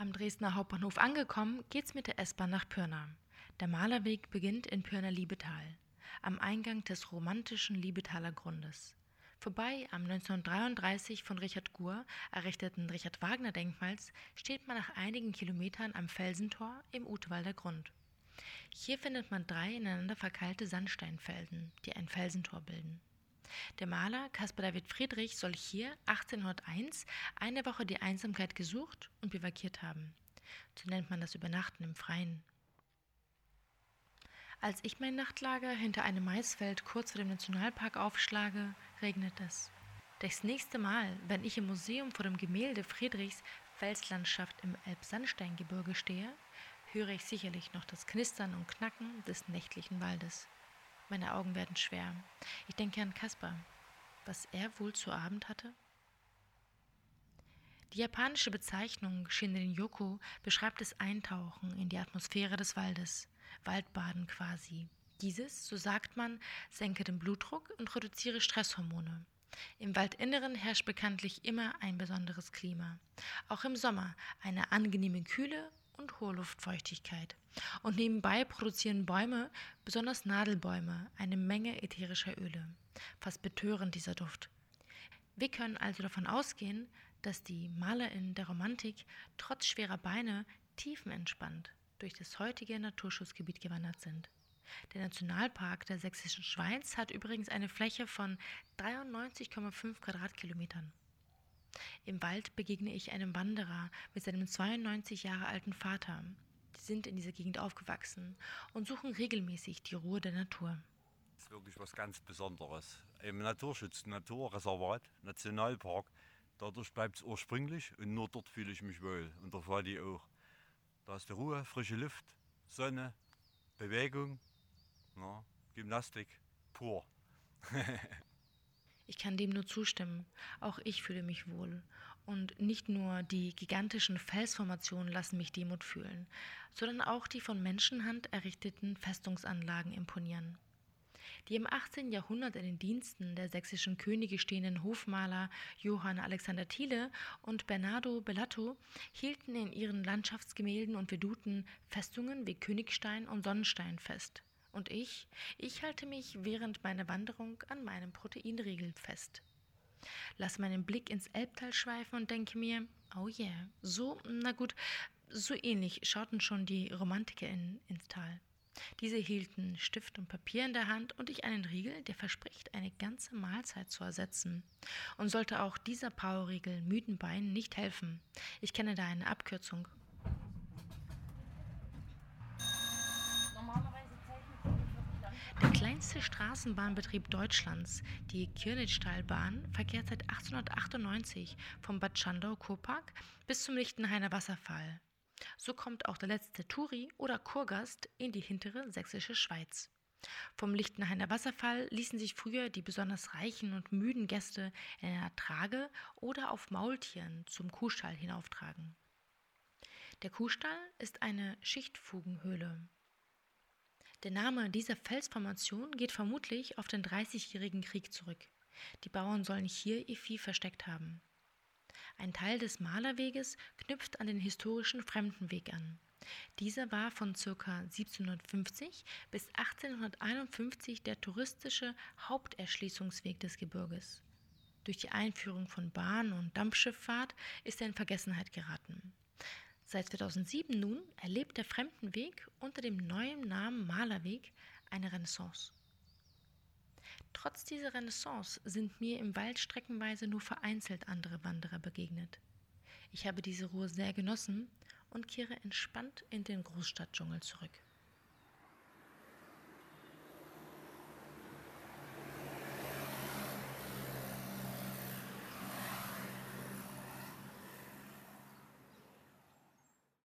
Am Dresdner Hauptbahnhof angekommen, geht's mit der S-Bahn nach Pirna. Der Malerweg beginnt in Pirna-Liebetal, am Eingang des romantischen Liebetaler Grundes. Vorbei am 1933 von Richard Gur errichteten Richard Wagner Denkmals steht man nach einigen Kilometern am Felsentor im Utewalder Grund. Hier findet man drei ineinander verkeilte Sandsteinfelsen, die ein Felsentor bilden. Der Maler Caspar David Friedrich soll hier 1801 eine Woche die Einsamkeit gesucht und bivakiert haben. So nennt man das Übernachten im Freien. Als ich mein Nachtlager hinter einem Maisfeld kurz vor dem Nationalpark aufschlage, regnet es. Das nächste Mal, wenn ich im Museum vor dem Gemälde Friedrichs Felslandschaft im Elbsandsteingebirge stehe, höre ich sicherlich noch das Knistern und Knacken des nächtlichen Waldes. Meine Augen werden schwer. Ich denke an Kaspar, was er wohl zu Abend hatte. Die japanische Bezeichnung Shinrin-yoku beschreibt das Eintauchen in die Atmosphäre des Waldes, Waldbaden quasi. Dieses, so sagt man, senke den Blutdruck und reduziere Stresshormone. Im Waldinneren herrscht bekanntlich immer ein besonderes Klima. Auch im Sommer eine angenehme Kühle und hohe Luftfeuchtigkeit. Und nebenbei produzieren Bäume, besonders Nadelbäume, eine Menge ätherischer Öle. Fast betörend dieser Duft. Wir können also davon ausgehen, dass die MalerInnen der Romantik trotz schwerer Beine tiefenentspannt durch das heutige Naturschutzgebiet gewandert sind. Der Nationalpark der Sächsischen Schweiz hat übrigens eine Fläche von 93,5 Quadratkilometern. Im Wald begegne ich einem Wanderer mit seinem 92 Jahre alten Vater. Die sind in dieser Gegend aufgewachsen und suchen regelmäßig die Ruhe der Natur. Das ist wirklich was ganz Besonderes. Im Naturschutz, Naturreservat, Nationalpark, dadurch bleibt es ursprünglich und nur dort fühle ich mich wohl. Und da war die auch. Da ist die Ruhe, frische Luft, Sonne, Bewegung, na, Gymnastik, pur. Ich kann dem nur zustimmen. Auch ich fühle mich wohl. Und nicht nur die gigantischen Felsformationen lassen mich Demut fühlen, sondern auch die von Menschenhand errichteten Festungsanlagen imponieren. Die im 18. Jahrhundert in den Diensten der sächsischen Könige stehenden Hofmaler Johann Alexander Thiele und Bernardo Bellato hielten in ihren Landschaftsgemälden und Veduten Festungen wie Königstein und Sonnenstein fest. Und ich, ich halte mich während meiner Wanderung an meinem Proteinriegel fest. Lass meinen Blick ins Elbtal schweifen und denke mir, oh yeah, so, na gut, so ähnlich schauten schon die Romantiker in, ins Tal. Diese hielten Stift und Papier in der Hand und ich einen Riegel, der verspricht, eine ganze Mahlzeit zu ersetzen. Und sollte auch dieser Powerriegel müden Beinen nicht helfen, ich kenne da eine Abkürzung Kleinste Straßenbahnbetrieb Deutschlands, die Kirnitztalbahn, verkehrt seit 1898 vom Bad Schandau-Kurpark bis zum Lichtenhainer Wasserfall. So kommt auch der letzte Touri oder Kurgast in die hintere sächsische Schweiz. Vom Lichtenhainer Wasserfall ließen sich früher die besonders reichen und müden Gäste in einer Trage oder auf Maultieren zum Kuhstall hinauftragen. Der Kuhstall ist eine Schichtfugenhöhle. Der Name dieser Felsformation geht vermutlich auf den Dreißigjährigen Krieg zurück. Die Bauern sollen hier ihr Vieh versteckt haben. Ein Teil des Malerweges knüpft an den historischen Fremdenweg an. Dieser war von ca. 1750 bis 1851 der touristische Haupterschließungsweg des Gebirges. Durch die Einführung von Bahn- und Dampfschifffahrt ist er in Vergessenheit geraten. Seit 2007 nun erlebt der Fremdenweg unter dem neuen Namen Malerweg eine Renaissance. Trotz dieser Renaissance sind mir im Wald streckenweise nur vereinzelt andere Wanderer begegnet. Ich habe diese Ruhe sehr genossen und kehre entspannt in den Großstadtdschungel zurück.